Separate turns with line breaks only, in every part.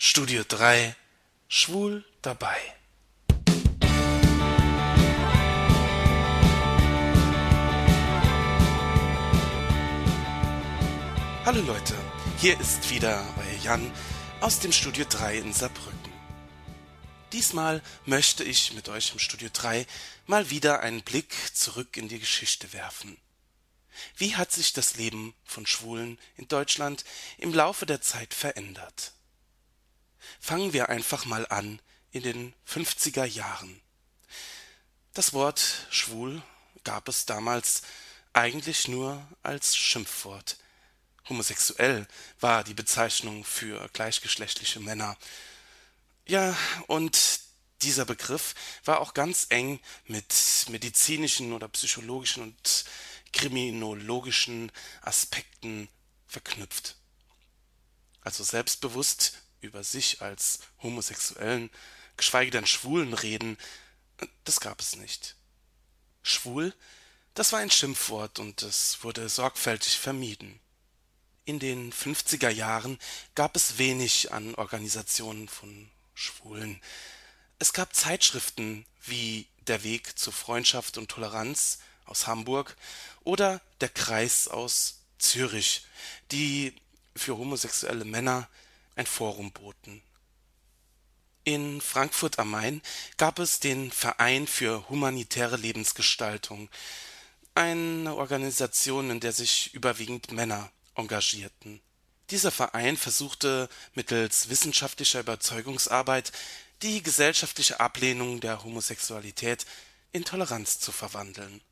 Studio 3 Schwul dabei. Hallo Leute, hier ist wieder euer Jan aus dem Studio 3 in Saarbrücken. Diesmal möchte ich mit euch im Studio 3 mal wieder einen Blick zurück in die Geschichte werfen. Wie hat sich das Leben von Schwulen in Deutschland im Laufe der Zeit verändert? Fangen wir einfach mal an in den 50er Jahren. Das Wort schwul gab es damals eigentlich nur als Schimpfwort. Homosexuell war die Bezeichnung für gleichgeschlechtliche Männer. Ja, und dieser Begriff war auch ganz eng mit medizinischen oder psychologischen und kriminologischen Aspekten verknüpft. Also selbstbewusst über sich als Homosexuellen, geschweige denn Schwulen reden, das gab es nicht. Schwul, das war ein Schimpfwort und es wurde sorgfältig vermieden. In den 50er Jahren gab es wenig an Organisationen von Schwulen. Es gab Zeitschriften wie Der Weg zur Freundschaft und Toleranz aus Hamburg oder Der Kreis aus Zürich, die für homosexuelle Männer ein Forum boten. In Frankfurt am Main gab es den Verein für humanitäre Lebensgestaltung, eine Organisation, in der sich überwiegend Männer engagierten. Dieser Verein versuchte mittels wissenschaftlicher Überzeugungsarbeit die gesellschaftliche Ablehnung der Homosexualität in Toleranz zu verwandeln.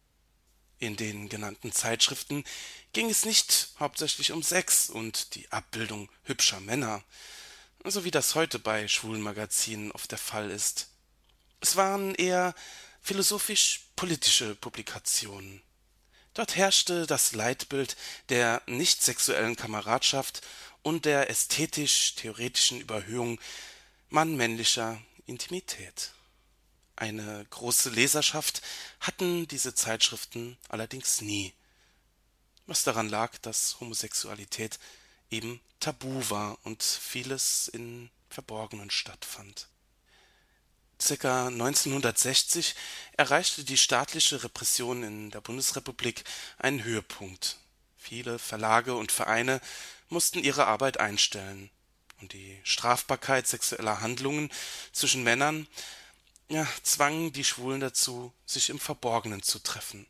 In den genannten Zeitschriften ging es nicht hauptsächlich um Sex und die Abbildung hübscher Männer, so wie das heute bei schwulen Magazinen oft der Fall ist. Es waren eher philosophisch-politische Publikationen. Dort herrschte das Leitbild der nicht sexuellen Kameradschaft und der ästhetisch-theoretischen Überhöhung mann-männlicher Intimität. Eine große Leserschaft hatten diese Zeitschriften allerdings nie, was daran lag, dass Homosexualität eben tabu war und vieles in Verborgenen stattfand. Circa 1960 erreichte die staatliche Repression in der Bundesrepublik einen Höhepunkt. Viele Verlage und Vereine mussten ihre Arbeit einstellen, und die Strafbarkeit sexueller Handlungen zwischen Männern ja, zwangen die Schwulen dazu, sich im Verborgenen zu treffen.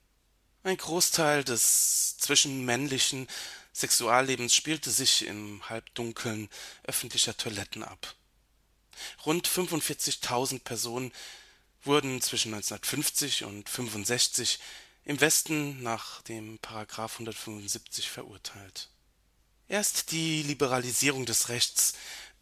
Ein Großteil des zwischenmännlichen Sexuallebens spielte sich im Halbdunkeln öffentlicher Toiletten ab. Rund 45.000 Personen wurden zwischen 1950 und 65 im Westen nach dem Paragraph 175 verurteilt. Erst die Liberalisierung des Rechts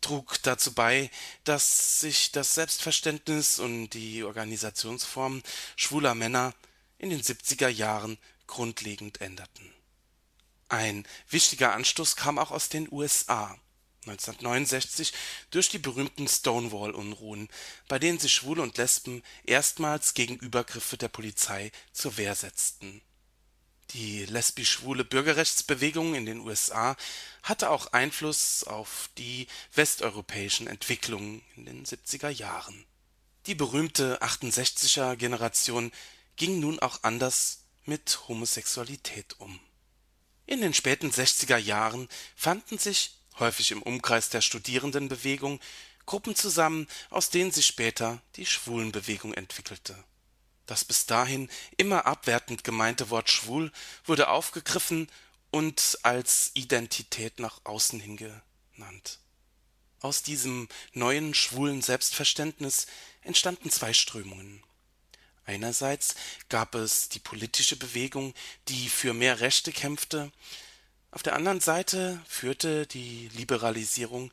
trug dazu bei, dass sich das Selbstverständnis und die Organisationsformen schwuler Männer in den 70er Jahren grundlegend änderten. Ein wichtiger Anstoß kam auch aus den USA 1969 durch die berühmten Stonewall-Unruhen, bei denen sich Schwule und Lesben erstmals gegen Übergriffe der Polizei zur Wehr setzten die lesbisch-schwule Bürgerrechtsbewegung in den USA hatte auch Einfluss auf die westeuropäischen Entwicklungen in den 70er Jahren. Die berühmte 68er Generation ging nun auch anders mit Homosexualität um. In den späten 60er Jahren fanden sich, häufig im Umkreis der Studierendenbewegung, Gruppen zusammen, aus denen sich später die Schwulenbewegung entwickelte das bis dahin immer abwertend gemeinte Wort schwul wurde aufgegriffen und als Identität nach außen hin genannt. Aus diesem neuen schwulen Selbstverständnis entstanden zwei Strömungen. Einerseits gab es die politische Bewegung, die für mehr Rechte kämpfte, auf der anderen Seite führte die Liberalisierung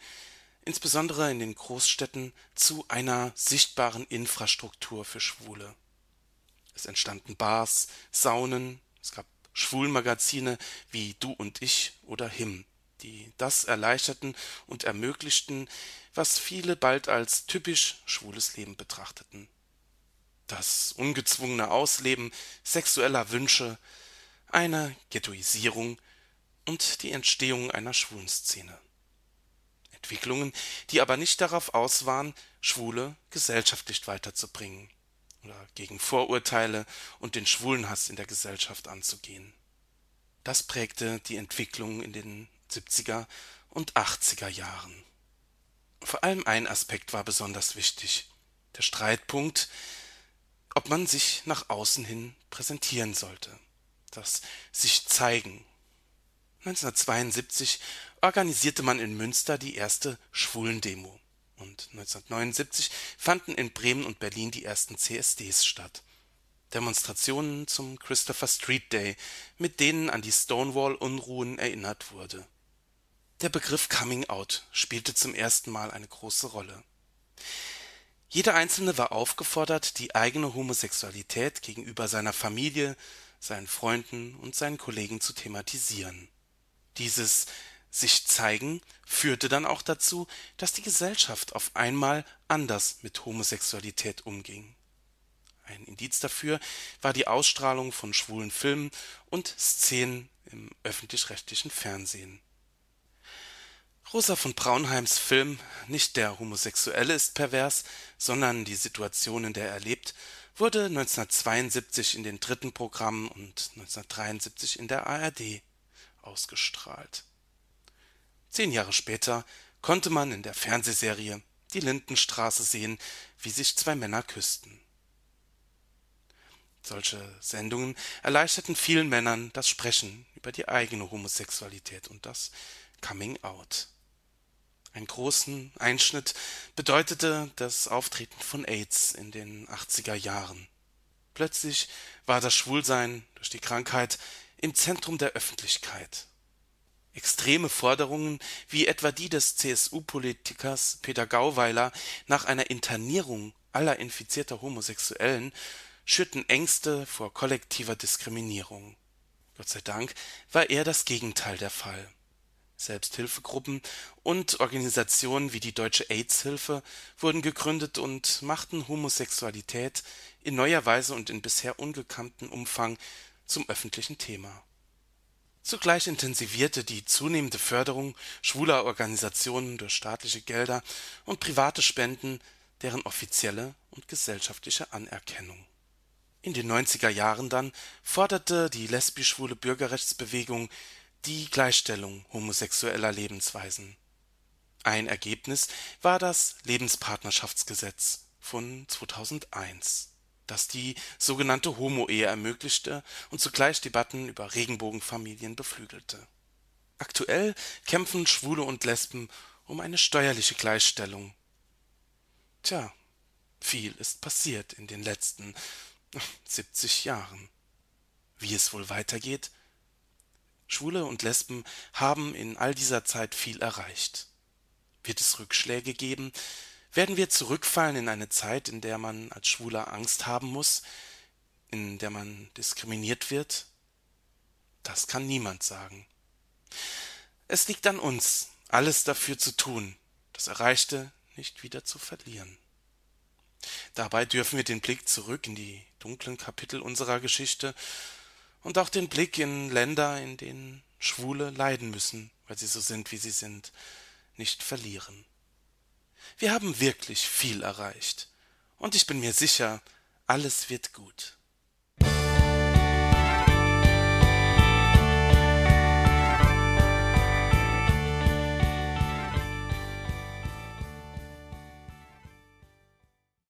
insbesondere in den Großstädten zu einer sichtbaren Infrastruktur für Schwule es entstanden Bars, Saunen, es gab Schwulmagazine wie Du und Ich oder Him, die das erleichterten und ermöglichten, was viele bald als typisch schwules Leben betrachteten. Das ungezwungene Ausleben sexueller Wünsche, eine Ghettoisierung und die Entstehung einer Schwulenszene. Entwicklungen, die aber nicht darauf aus waren, Schwule gesellschaftlich weiterzubringen oder gegen Vorurteile und den Schwulenhass in der Gesellschaft anzugehen. Das prägte die Entwicklung in den 70er und 80er Jahren. Vor allem ein Aspekt war besonders wichtig. Der Streitpunkt, ob man sich nach außen hin präsentieren sollte. Das sich zeigen. 1972 organisierte man in Münster die erste Schwulendemo und 1979 fanden in Bremen und Berlin die ersten CSDs statt. Demonstrationen zum Christopher Street Day, mit denen an die Stonewall-Unruhen erinnert wurde. Der Begriff Coming Out spielte zum ersten Mal eine große Rolle. Jeder Einzelne war aufgefordert, die eigene Homosexualität gegenüber seiner Familie, seinen Freunden und seinen Kollegen zu thematisieren. Dieses sich zeigen führte dann auch dazu, dass die Gesellschaft auf einmal anders mit Homosexualität umging. Ein Indiz dafür war die Ausstrahlung von schwulen Filmen und Szenen im öffentlich-rechtlichen Fernsehen. Rosa von Braunheims Film Nicht der Homosexuelle ist pervers, sondern die Situation, in der er lebt, wurde 1972 in den dritten Programmen und 1973 in der ARD ausgestrahlt Zehn Jahre später konnte man in der Fernsehserie Die Lindenstraße sehen, wie sich zwei Männer küssten. Solche Sendungen erleichterten vielen Männern das Sprechen über die eigene Homosexualität und das Coming Out. Einen großen Einschnitt bedeutete das Auftreten von AIDS in den 80er Jahren. Plötzlich war das Schwulsein durch die Krankheit im Zentrum der Öffentlichkeit. Extreme Forderungen wie etwa die des CSU-Politikers Peter Gauweiler nach einer Internierung aller infizierter Homosexuellen schürten Ängste vor kollektiver Diskriminierung. Gott sei Dank war eher das Gegenteil der Fall. Selbsthilfegruppen und Organisationen wie die Deutsche AIDS-Hilfe wurden gegründet und machten Homosexualität in neuer Weise und in bisher ungekanntem Umfang zum öffentlichen Thema Zugleich intensivierte die zunehmende Förderung schwuler Organisationen durch staatliche Gelder und private Spenden deren offizielle und gesellschaftliche Anerkennung. In den 90er Jahren dann forderte die lesbisch-schwule Bürgerrechtsbewegung die Gleichstellung homosexueller Lebensweisen. Ein Ergebnis war das Lebenspartnerschaftsgesetz von 2001 das die sogenannte Homo-Ehe ermöglichte und zugleich Debatten über Regenbogenfamilien beflügelte. Aktuell kämpfen Schwule und Lesben um eine steuerliche Gleichstellung. Tja, viel ist passiert in den letzten 70 Jahren. Wie es wohl weitergeht? Schwule und Lesben haben in all dieser Zeit viel erreicht. Wird es Rückschläge geben, werden wir zurückfallen in eine Zeit, in der man als Schwuler Angst haben muss, in der man diskriminiert wird? Das kann niemand sagen. Es liegt an uns, alles dafür zu tun, das Erreichte nicht wieder zu verlieren. Dabei dürfen wir den Blick zurück in die dunklen Kapitel unserer Geschichte und auch den Blick in Länder, in denen Schwule leiden müssen, weil sie so sind, wie sie sind, nicht verlieren. Wir haben wirklich viel erreicht. Und ich bin mir sicher, alles wird gut.